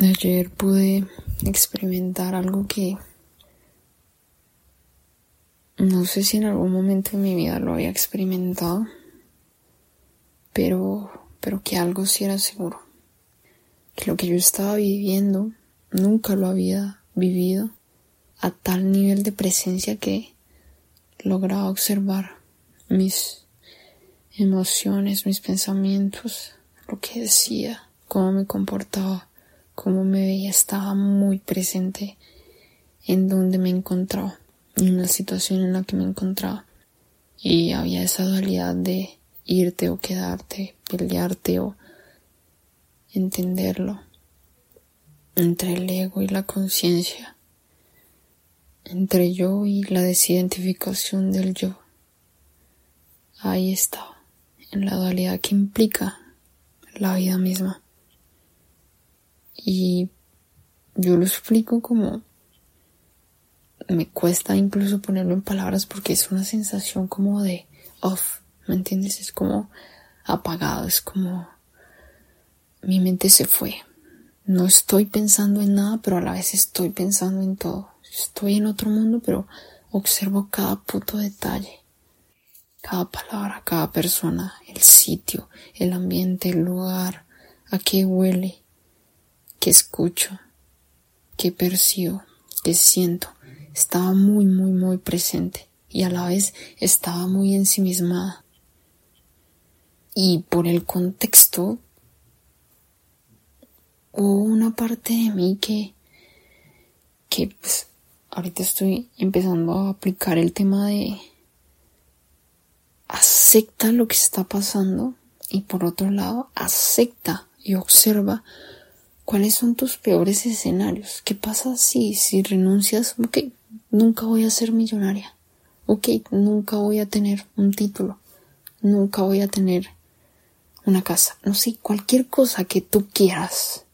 Ayer pude experimentar algo que no sé si en algún momento de mi vida lo había experimentado, pero, pero que algo sí era seguro. Que lo que yo estaba viviendo nunca lo había vivido a tal nivel de presencia que lograba observar mis emociones, mis pensamientos, lo que decía, cómo me comportaba, cómo me veía, estaba muy presente en donde me encontraba, en la situación en la que me encontraba. Y había esa dualidad de irte o quedarte, pelearte o entenderlo entre el ego y la conciencia, entre yo y la desidentificación del yo. Ahí estaba, en la dualidad que implica la vida misma. Y yo lo explico como me cuesta incluso ponerlo en palabras porque es una sensación como de off, ¿me entiendes? Es como apagado, es como mi mente se fue. No estoy pensando en nada, pero a la vez estoy pensando en todo. Estoy en otro mundo, pero observo cada puto detalle. Cada palabra, cada persona, el sitio, el ambiente, el lugar, a qué huele, qué escucho, qué percibo, qué siento. Estaba muy, muy, muy presente y a la vez estaba muy ensimismada. Y por el contexto hubo una parte de mí que, que pues, ahorita estoy empezando a aplicar el tema de acepta lo que está pasando y por otro lado acepta y observa cuáles son tus peores escenarios. ¿Qué pasa si, si renuncias? Ok, nunca voy a ser millonaria. Ok, nunca voy a tener un título. Nunca voy a tener una casa. No sé, cualquier cosa que tú quieras.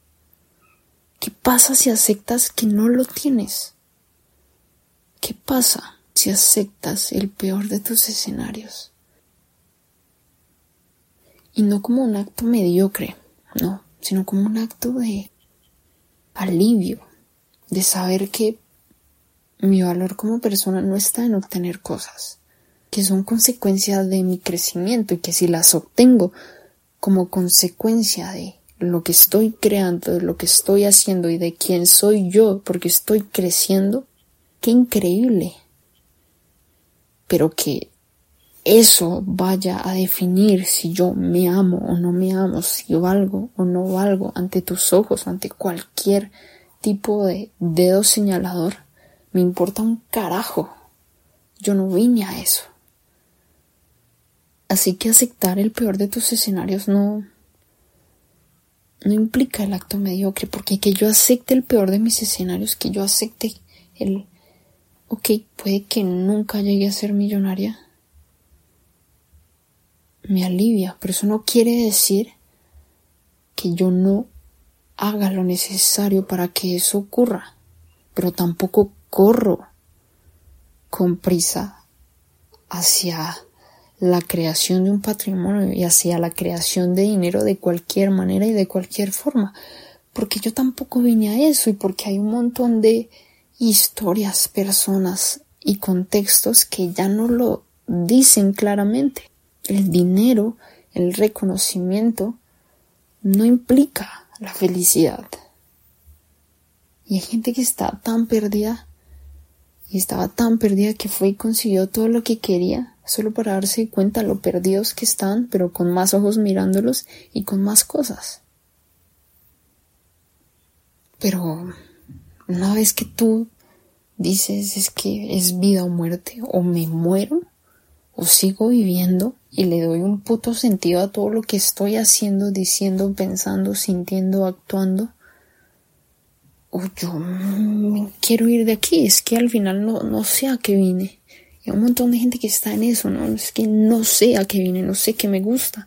¿Qué pasa si aceptas que no lo tienes? ¿Qué pasa si aceptas el peor de tus escenarios? Y no como un acto mediocre, no, sino como un acto de alivio, de saber que mi valor como persona no está en obtener cosas, que son consecuencia de mi crecimiento y que si las obtengo como consecuencia de lo que estoy creando, de lo que estoy haciendo y de quién soy yo porque estoy creciendo, qué increíble. Pero que eso vaya a definir si yo me amo o no me amo, si valgo o no valgo ante tus ojos, ante cualquier tipo de dedo señalador, me importa un carajo. Yo no vine a eso. Así que aceptar el peor de tus escenarios no, no implica el acto mediocre, porque que yo acepte el peor de mis escenarios, que yo acepte el, ok, puede que nunca llegue a ser millonaria, me alivia, pero eso no quiere decir que yo no haga lo necesario para que eso ocurra, pero tampoco corro con prisa hacia la creación de un patrimonio y hacia la creación de dinero de cualquier manera y de cualquier forma. Porque yo tampoco vine a eso y porque hay un montón de historias, personas y contextos que ya no lo dicen claramente. El dinero, el reconocimiento, no implica la felicidad. Y hay gente que está tan perdida y estaba tan perdida que fue y consiguió todo lo que quería solo para darse cuenta lo perdidos que están, pero con más ojos mirándolos y con más cosas. Pero una vez que tú dices es que es vida o muerte, o me muero, o sigo viviendo y le doy un puto sentido a todo lo que estoy haciendo, diciendo, pensando, sintiendo, actuando, o yo me quiero ir de aquí, es que al final no, no sé a qué vine. Hay un montón de gente que está en eso, ¿no? Es que no sé a qué viene, no sé qué me gusta,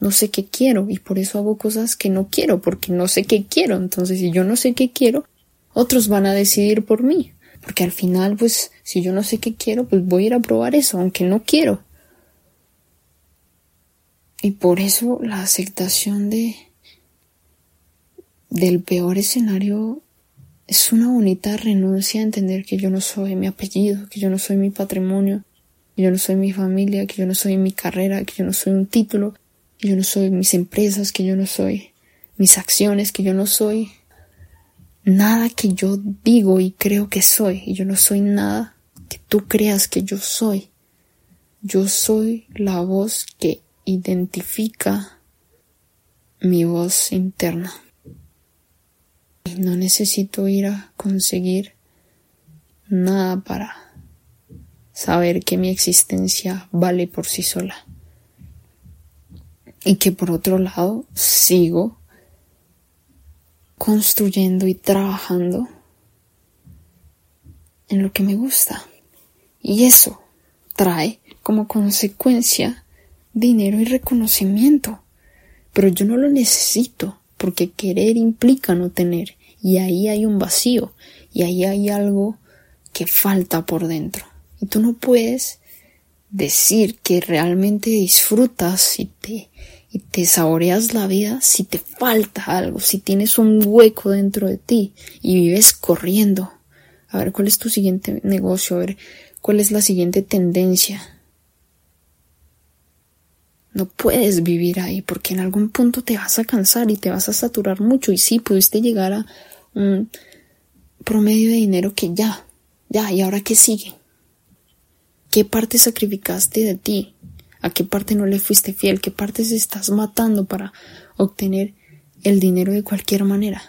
no sé qué quiero y por eso hago cosas que no quiero, porque no sé qué quiero. Entonces, si yo no sé qué quiero, otros van a decidir por mí. Porque al final, pues, si yo no sé qué quiero, pues voy a ir a probar eso, aunque no quiero. Y por eso la aceptación de del peor escenario es una bonita renuncia a entender que yo no soy mi apellido, que yo no soy mi patrimonio, que yo no soy mi familia, que yo no soy mi carrera, que yo no soy un título, que yo no soy mis empresas, que yo no soy mis acciones, que yo no soy nada que yo digo y creo que soy, y yo no soy nada que tú creas que yo soy. Yo soy la voz que identifica mi voz interna. Y no necesito ir a conseguir nada para saber que mi existencia vale por sí sola. Y que por otro lado sigo construyendo y trabajando en lo que me gusta. Y eso trae como consecuencia dinero y reconocimiento. Pero yo no lo necesito porque querer implica no tener. Y ahí hay un vacío y ahí hay algo que falta por dentro. Y tú no puedes decir que realmente disfrutas y te, y te saboreas la vida si te falta algo, si tienes un hueco dentro de ti y vives corriendo. A ver cuál es tu siguiente negocio, a ver cuál es la siguiente tendencia. No puedes vivir ahí porque en algún punto te vas a cansar y te vas a saturar mucho y sí, pudiste llegar a un promedio de dinero que ya, ya, ¿y ahora qué sigue? ¿Qué parte sacrificaste de ti? ¿A qué parte no le fuiste fiel? ¿Qué partes estás matando para obtener el dinero de cualquier manera?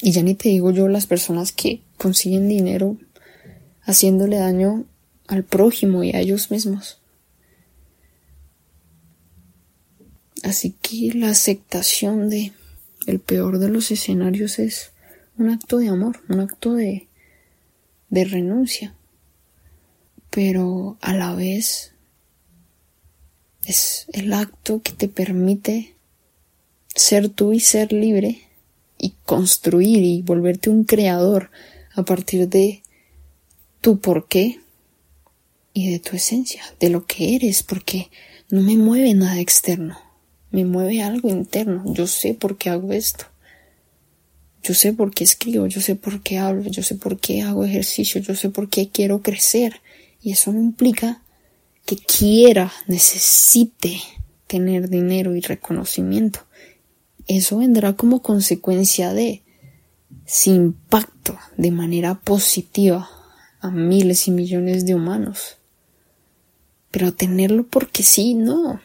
Y ya ni te digo yo las personas que consiguen dinero haciéndole daño al prójimo y a ellos mismos. Así que la aceptación de el peor de los escenarios es un acto de amor, un acto de, de renuncia. Pero a la vez es el acto que te permite ser tú y ser libre y construir y volverte un creador a partir de tu porqué y de tu esencia, de lo que eres, porque no me mueve nada externo, me mueve algo interno, yo sé por qué hago esto, yo sé por qué escribo, yo sé por qué hablo, yo sé por qué hago ejercicio, yo sé por qué quiero crecer, y eso no implica que quiera, necesite tener dinero y reconocimiento. Eso vendrá como consecuencia de si impacto de manera positiva a miles y millones de humanos. Pero tenerlo porque sí, no.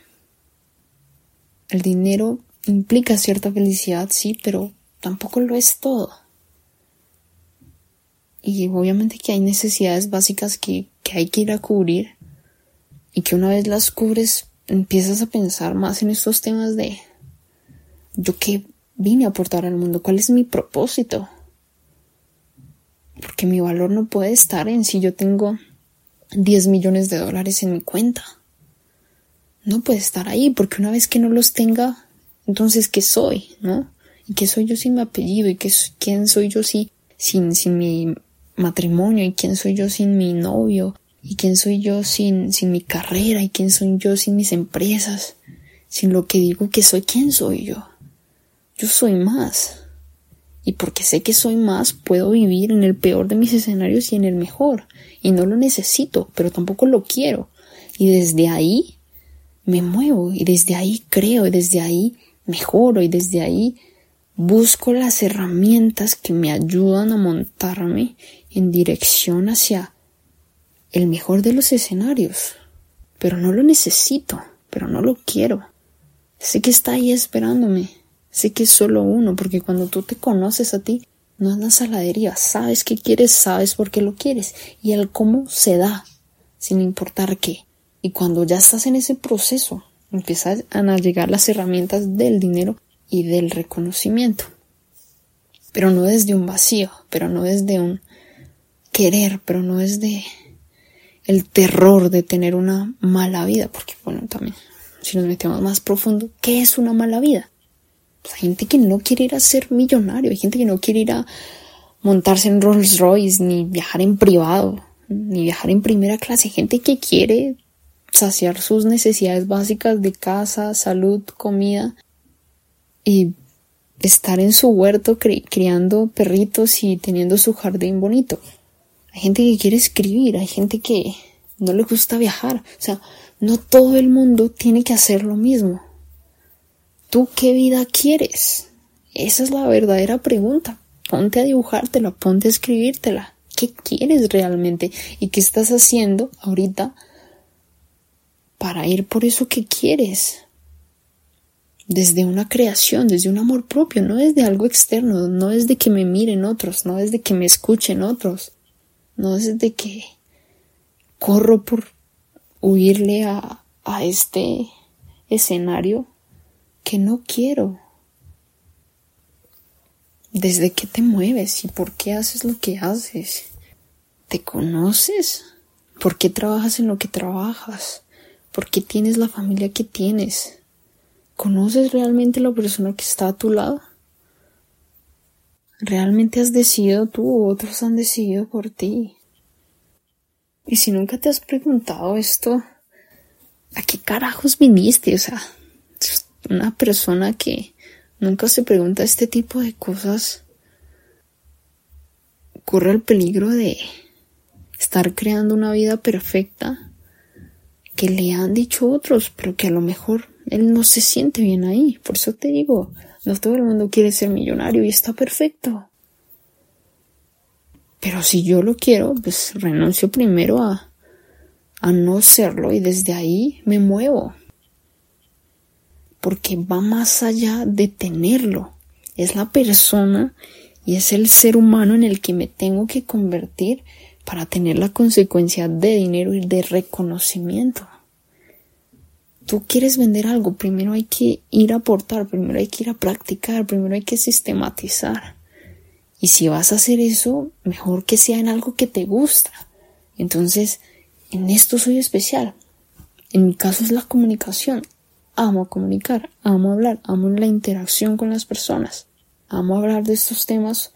El dinero implica cierta felicidad, sí, pero tampoco lo es todo. Y obviamente que hay necesidades básicas que que hay que ir a cubrir y que una vez las cubres empiezas a pensar más en estos temas de yo qué vine a aportar al mundo, cuál es mi propósito. Porque mi valor no puede estar en si yo tengo 10 millones de dólares en mi cuenta. No puede estar ahí, porque una vez que no los tenga, entonces ¿qué soy? ¿No? ¿Y qué soy yo sin mi apellido? ¿Y qué, quién soy yo sin, sin mi matrimonio y quién soy yo sin mi novio y quién soy yo sin, sin mi carrera y quién soy yo sin mis empresas, sin lo que digo que soy, quién soy yo. Yo soy más. Y porque sé que soy más, puedo vivir en el peor de mis escenarios y en el mejor. Y no lo necesito, pero tampoco lo quiero. Y desde ahí me muevo, y desde ahí creo, y desde ahí mejoro, y desde ahí busco las herramientas que me ayudan a montarme en dirección hacia el mejor de los escenarios. Pero no lo necesito, pero no lo quiero. Sé que está ahí esperándome. Sé que es solo uno, porque cuando tú te conoces a ti, no andas a la deriva. Sabes qué quieres, sabes por qué lo quieres. Y el cómo se da, sin importar qué. Y cuando ya estás en ese proceso, empiezan a llegar las herramientas del dinero y del reconocimiento. Pero no desde un vacío, pero no desde un querer, pero no es de el terror de tener una mala vida, porque bueno, también si nos metemos más profundo, ¿qué es una mala vida? Pues hay gente que no quiere ir a ser millonario, hay gente que no quiere ir a montarse en Rolls Royce, ni viajar en privado, ni viajar en primera clase, hay gente que quiere saciar sus necesidades básicas de casa, salud, comida y estar en su huerto criando perritos y teniendo su jardín bonito. Hay gente que quiere escribir, hay gente que no le gusta viajar. O sea, no todo el mundo tiene que hacer lo mismo. ¿Tú qué vida quieres? Esa es la verdadera pregunta. Ponte a dibujártela, ponte a escribírtela. ¿Qué quieres realmente? ¿Y qué estás haciendo ahorita para ir por eso que quieres? Desde una creación, desde un amor propio, no desde algo externo, no es de que me miren otros, no es de que me escuchen otros, no es de que corro por huirle a, a este escenario que no quiero desde qué te mueves y por qué haces lo que haces. ¿Te conoces? ¿Por qué trabajas en lo que trabajas? ¿Por qué tienes la familia que tienes? ¿Conoces realmente la persona que está a tu lado? ¿Realmente has decidido tú o otros han decidido por ti? Y si nunca te has preguntado esto, ¿a qué carajos viniste? O sea, una persona que nunca se pregunta este tipo de cosas, corre el peligro de estar creando una vida perfecta que le han dicho otros, pero que a lo mejor él no se siente bien ahí. Por eso te digo, no todo el mundo quiere ser millonario y está perfecto. Pero si yo lo quiero, pues renuncio primero a, a no serlo y desde ahí me muevo porque va más allá de tenerlo. Es la persona y es el ser humano en el que me tengo que convertir para tener la consecuencia de dinero y de reconocimiento. Tú quieres vender algo, primero hay que ir a aportar, primero hay que ir a practicar, primero hay que sistematizar. Y si vas a hacer eso, mejor que sea en algo que te gusta. Entonces, en esto soy especial. En mi caso es la comunicación amo comunicar, amo hablar, amo la interacción con las personas, amo hablar de estos temas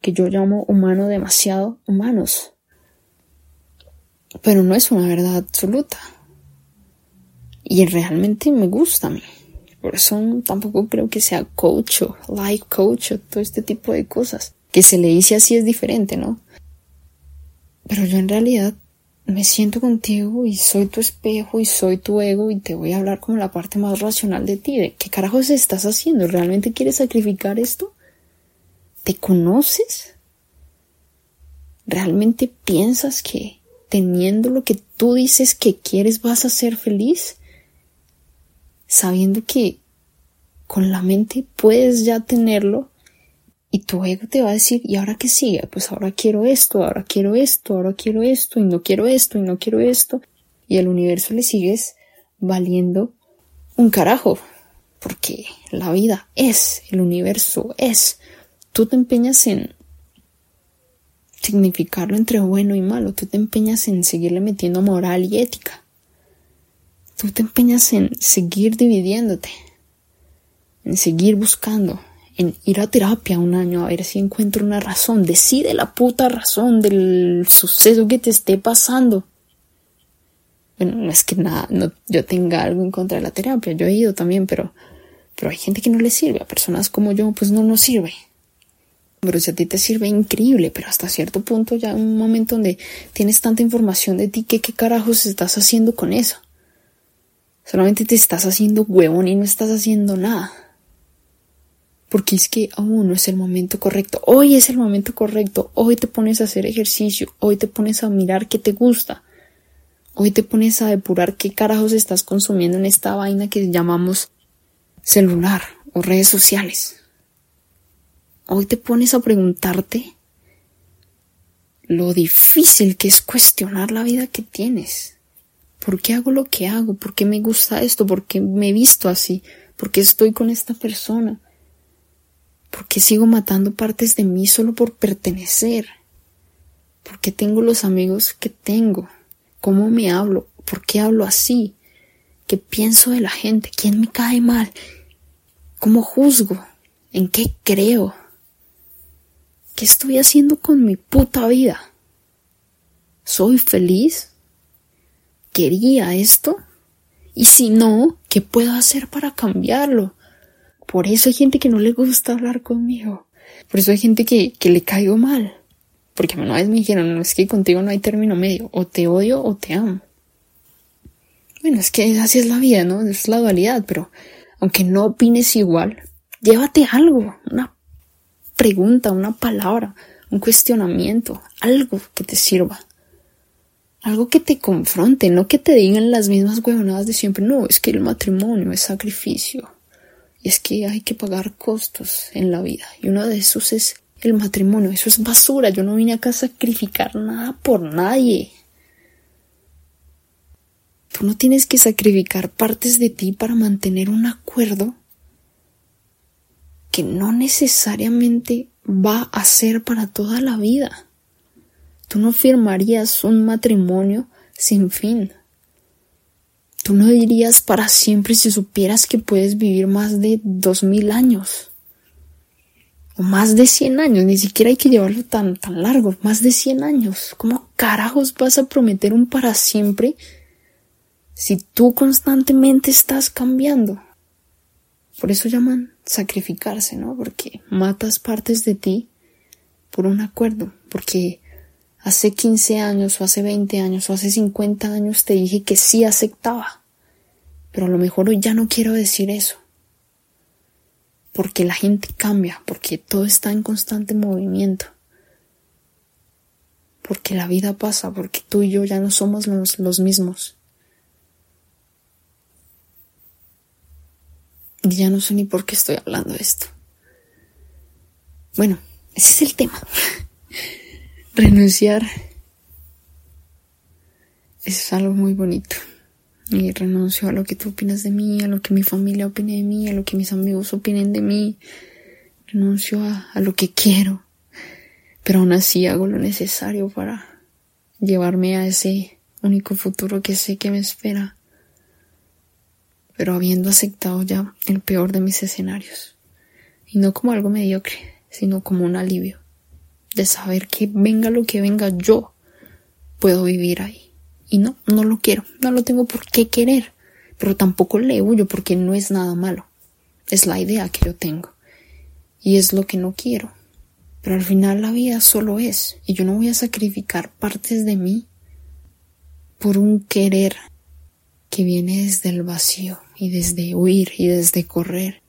que yo llamo humano demasiado humanos. Pero no es una verdad absoluta. Y realmente me gusta a mí. Por eso tampoco creo que sea coach o life coach o todo este tipo de cosas. Que se le dice así es diferente, ¿no? Pero yo en realidad me siento contigo y soy tu espejo y soy tu ego y te voy a hablar como la parte más racional de ti, de qué carajos estás haciendo, ¿realmente quieres sacrificar esto? ¿Te conoces? ¿Realmente piensas que teniendo lo que tú dices que quieres vas a ser feliz? Sabiendo que con la mente puedes ya tenerlo y tu ego te va a decir, ¿y ahora qué sigue? Pues ahora quiero esto, ahora quiero esto, ahora quiero esto, y no quiero esto, y no quiero esto. Y al universo le sigues valiendo un carajo. Porque la vida es, el universo es. Tú te empeñas en significarlo entre bueno y malo. Tú te empeñas en seguirle metiendo moral y ética. Tú te empeñas en seguir dividiéndote. En seguir buscando en ir a terapia un año a ver si encuentro una razón. Decide la puta razón del suceso que te esté pasando. Bueno, no es que nada, no, yo tenga algo en contra de la terapia, yo he ido también, pero, pero hay gente que no le sirve, a personas como yo, pues no nos sirve. Pero si a ti te sirve, increíble, pero hasta cierto punto ya un momento donde tienes tanta información de ti que qué carajos estás haciendo con eso. Solamente te estás haciendo huevón y no estás haciendo nada porque es que aún no es el momento correcto. Hoy es el momento correcto. Hoy te pones a hacer ejercicio. Hoy te pones a mirar qué te gusta. Hoy te pones a depurar qué carajos estás consumiendo en esta vaina que llamamos celular o redes sociales. Hoy te pones a preguntarte lo difícil que es cuestionar la vida que tienes. ¿Por qué hago lo que hago? ¿Por qué me gusta esto? ¿Por qué me he visto así? ¿Por qué estoy con esta persona? ¿Por qué sigo matando partes de mí solo por pertenecer? ¿Por qué tengo los amigos que tengo? ¿Cómo me hablo? ¿Por qué hablo así? ¿Qué pienso de la gente? ¿Quién me cae mal? ¿Cómo juzgo? ¿En qué creo? ¿Qué estoy haciendo con mi puta vida? ¿Soy feliz? ¿Quería esto? Y si no, ¿qué puedo hacer para cambiarlo? Por eso hay gente que no le gusta hablar conmigo. Por eso hay gente que, que le caigo mal. Porque una vez me dijeron, no es que contigo no hay término medio, o te odio o te amo. Bueno, es que así es la vida, ¿no? Es la dualidad, pero aunque no opines igual, llévate algo, una pregunta, una palabra, un cuestionamiento, algo que te sirva. Algo que te confronte, no que te digan las mismas huevonadas de siempre. No, es que el matrimonio es sacrificio. Y es que hay que pagar costos en la vida. Y uno de esos es el matrimonio. Eso es basura. Yo no vine acá a sacrificar nada por nadie. Tú no tienes que sacrificar partes de ti para mantener un acuerdo que no necesariamente va a ser para toda la vida. Tú no firmarías un matrimonio sin fin. Tú no dirías para siempre si supieras que puedes vivir más de dos mil años. O más de cien años, ni siquiera hay que llevarlo tan, tan largo, más de cien años. ¿Cómo carajos vas a prometer un para siempre si tú constantemente estás cambiando? Por eso llaman sacrificarse, ¿no? Porque matas partes de ti por un acuerdo, porque hace 15 años o hace 20 años o hace 50 años te dije que sí aceptaba, pero a lo mejor hoy ya no quiero decir eso. Porque la gente cambia, porque todo está en constante movimiento. Porque la vida pasa, porque tú y yo ya no somos los, los mismos. Y ya no sé ni por qué estoy hablando de esto. Bueno, ese es el tema. Renunciar es algo muy bonito. Y renuncio a lo que tú opinas de mí, a lo que mi familia opine de mí, a lo que mis amigos opinen de mí. Renuncio a, lo que quiero. Pero aún así hago lo necesario para llevarme a ese único futuro que sé que me espera. Pero habiendo aceptado ya el peor de mis escenarios. Y no como algo mediocre, sino como un alivio de saber que venga lo que venga, yo puedo vivir ahí. Y no, no lo quiero, no lo tengo por qué querer, pero tampoco le huyo porque no es nada malo. Es la idea que yo tengo. Y es lo que no quiero. Pero al final la vida solo es, y yo no voy a sacrificar partes de mí por un querer que viene desde el vacío y desde huir y desde correr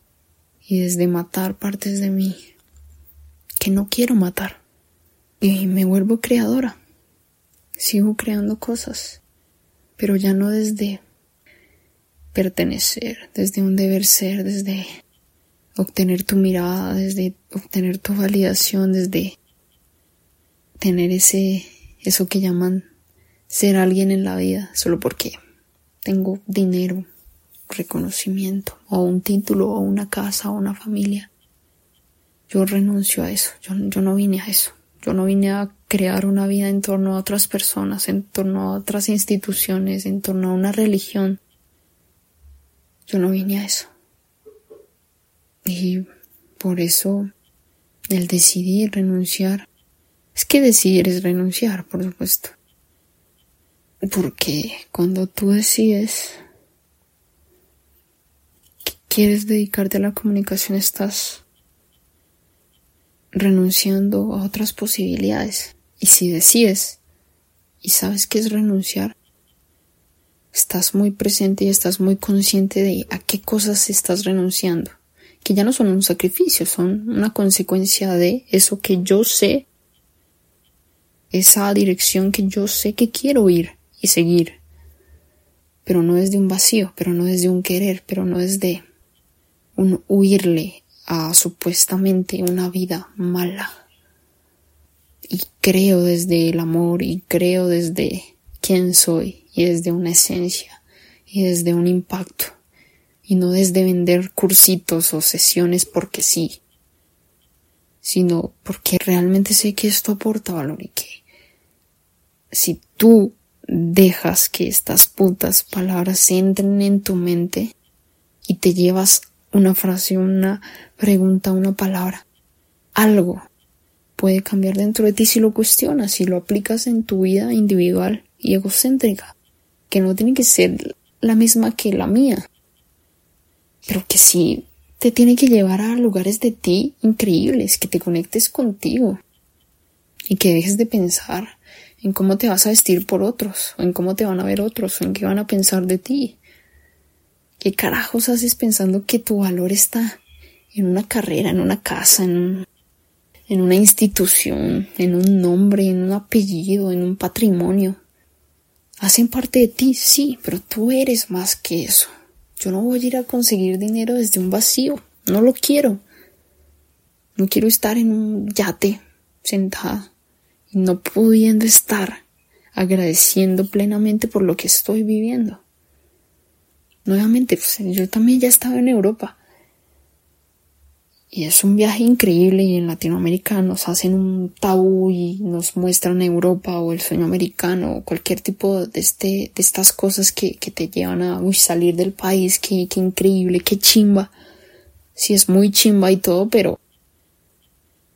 y desde matar partes de mí que no quiero matar y me vuelvo creadora. Sigo creando cosas, pero ya no desde pertenecer, desde un deber ser, desde obtener tu mirada, desde obtener tu validación, desde tener ese eso que llaman ser alguien en la vida, solo porque tengo dinero, reconocimiento, o un título, o una casa, o una familia. Yo renuncio a eso, yo, yo no vine a eso. Yo no vine a crear una vida en torno a otras personas, en torno a otras instituciones, en torno a una religión. Yo no vine a eso. Y por eso el decidir renunciar, es que decidir es renunciar, por supuesto. Porque cuando tú decides que quieres dedicarte a la comunicación, estás renunciando a otras posibilidades. Y si decides y sabes que es renunciar, estás muy presente y estás muy consciente de a qué cosas estás renunciando, que ya no son un sacrificio, son una consecuencia de eso que yo sé, esa dirección que yo sé que quiero ir y seguir, pero no es de un vacío, pero no es de un querer, pero no es de un huirle a supuestamente una vida mala. Y creo desde el amor y creo desde quién soy y desde una esencia y desde un impacto y no desde vender cursitos o sesiones porque sí, sino porque realmente sé que esto aporta valor y que si tú dejas que estas putas palabras entren en tu mente y te llevas una frase, una pregunta, una palabra, algo puede cambiar dentro de ti si lo cuestionas, si lo aplicas en tu vida individual y egocéntrica, que no tiene que ser la misma que la mía, pero que si te tiene que llevar a lugares de ti increíbles, que te conectes contigo y que dejes de pensar en cómo te vas a vestir por otros, o en cómo te van a ver otros, o en qué van a pensar de ti. ¿Qué carajos haces pensando que tu valor está en una carrera, en una casa, en, en una institución, en un nombre, en un apellido, en un patrimonio? Hacen parte de ti, sí, pero tú eres más que eso. Yo no voy a ir a conseguir dinero desde un vacío. No lo quiero. No quiero estar en un yate sentada no pudiendo estar agradeciendo plenamente por lo que estoy viviendo. Nuevamente, pues, yo también ya estaba en Europa y es un viaje increíble y en Latinoamérica nos hacen un tabú y nos muestran Europa o el sueño americano o cualquier tipo de, este, de estas cosas que, que te llevan a salir del país, qué, qué increíble, qué chimba. Sí es muy chimba y todo, pero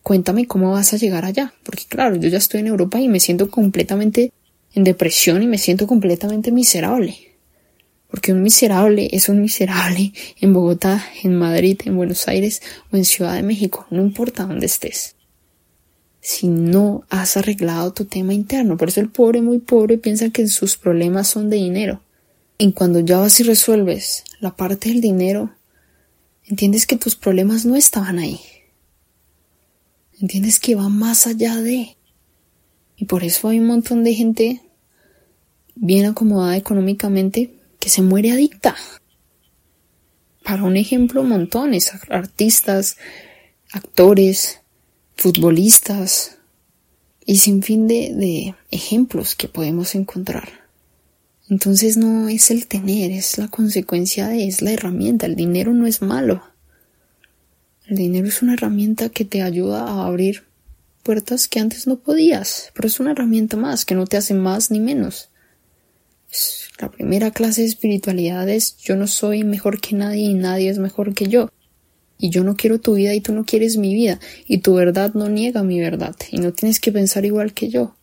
cuéntame cómo vas a llegar allá, porque claro, yo ya estoy en Europa y me siento completamente en depresión y me siento completamente miserable. Porque un miserable es un miserable en Bogotá, en Madrid, en Buenos Aires o en Ciudad de México, no importa dónde estés. Si no has arreglado tu tema interno, por eso el pobre muy pobre piensa que sus problemas son de dinero. Y cuando ya vas y resuelves la parte del dinero, entiendes que tus problemas no estaban ahí. Entiendes que va más allá de. Y por eso hay un montón de gente bien acomodada económicamente que se muere adicta. Para un ejemplo, montones, artistas, actores, futbolistas y sin fin de, de ejemplos que podemos encontrar. Entonces no es el tener, es la consecuencia de, es la herramienta. El dinero no es malo. El dinero es una herramienta que te ayuda a abrir puertas que antes no podías, pero es una herramienta más que no te hace más ni menos. La primera clase de espiritualidad es yo no soy mejor que nadie y nadie es mejor que yo. Y yo no quiero tu vida y tú no quieres mi vida. Y tu verdad no niega mi verdad. Y no tienes que pensar igual que yo.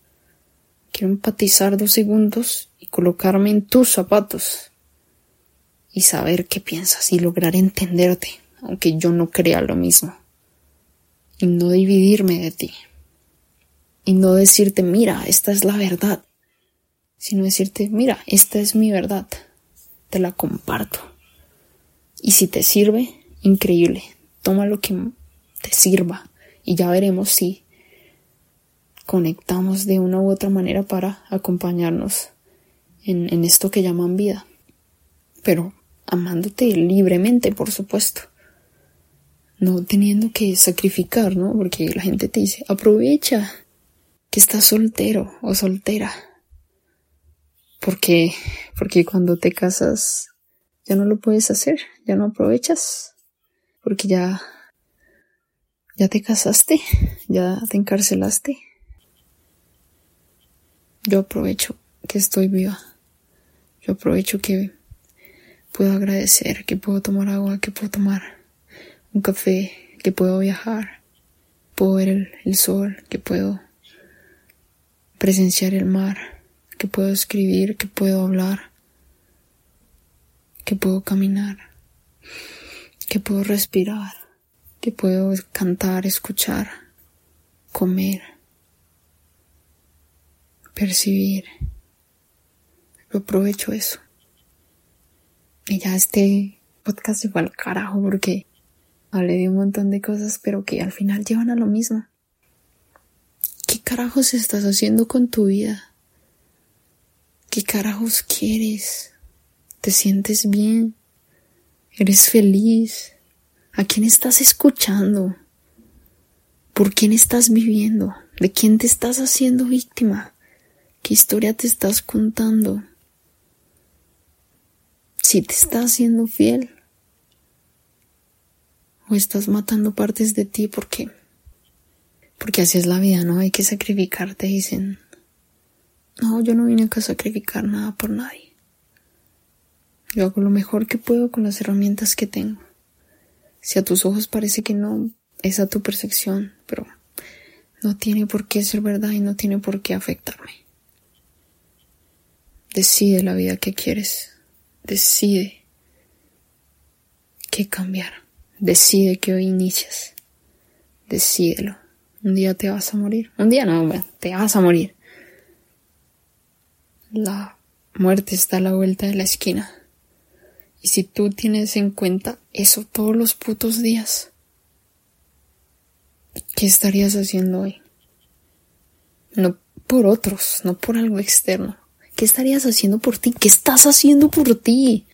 Quiero empatizar dos segundos y colocarme en tus zapatos. Y saber qué piensas y lograr entenderte, aunque yo no crea lo mismo. Y no dividirme de ti. Y no decirte, mira, esta es la verdad sino decirte, mira, esta es mi verdad, te la comparto. Y si te sirve, increíble, toma lo que te sirva y ya veremos si conectamos de una u otra manera para acompañarnos en, en esto que llaman vida. Pero amándote libremente, por supuesto. No teniendo que sacrificar, ¿no? Porque la gente te dice, aprovecha que estás soltero o soltera porque, porque cuando te casas ya no lo puedes hacer, ya no aprovechas, porque ya, ya te casaste, ya te encarcelaste. Yo aprovecho que estoy viva. Yo aprovecho que puedo agradecer, que puedo tomar agua, que puedo tomar un café, que puedo viajar, puedo ver el, sol, que puedo presenciar el mar que puedo escribir, que puedo hablar, que puedo caminar, que puedo respirar, que puedo cantar, escuchar, comer, percibir. Yo aprovecho eso. Y ya este podcast se fue al carajo porque hablé de un montón de cosas, pero que al final llevan a lo mismo. ¿Qué carajos estás haciendo con tu vida? ¿Qué carajos quieres? ¿Te sientes bien? ¿Eres feliz? ¿A quién estás escuchando? ¿Por quién estás viviendo? ¿De quién te estás haciendo víctima? ¿Qué historia te estás contando? Si te estás haciendo fiel o estás matando partes de ti porque porque así es la vida, ¿no? Hay que sacrificarte, dicen. No, yo no vine acá a sacrificar nada por nadie. Yo hago lo mejor que puedo con las herramientas que tengo. Si a tus ojos parece que no, es a tu percepción, pero no tiene por qué ser verdad y no tiene por qué afectarme. Decide la vida que quieres. Decide qué cambiar. Decide que hoy inicias. Decídelo. Un día te vas a morir. Un día no, te vas a morir. La muerte está a la vuelta de la esquina. Y si tú tienes en cuenta eso todos los putos días, ¿qué estarías haciendo hoy? No por otros, no por algo externo. ¿Qué estarías haciendo por ti? ¿Qué estás haciendo por ti?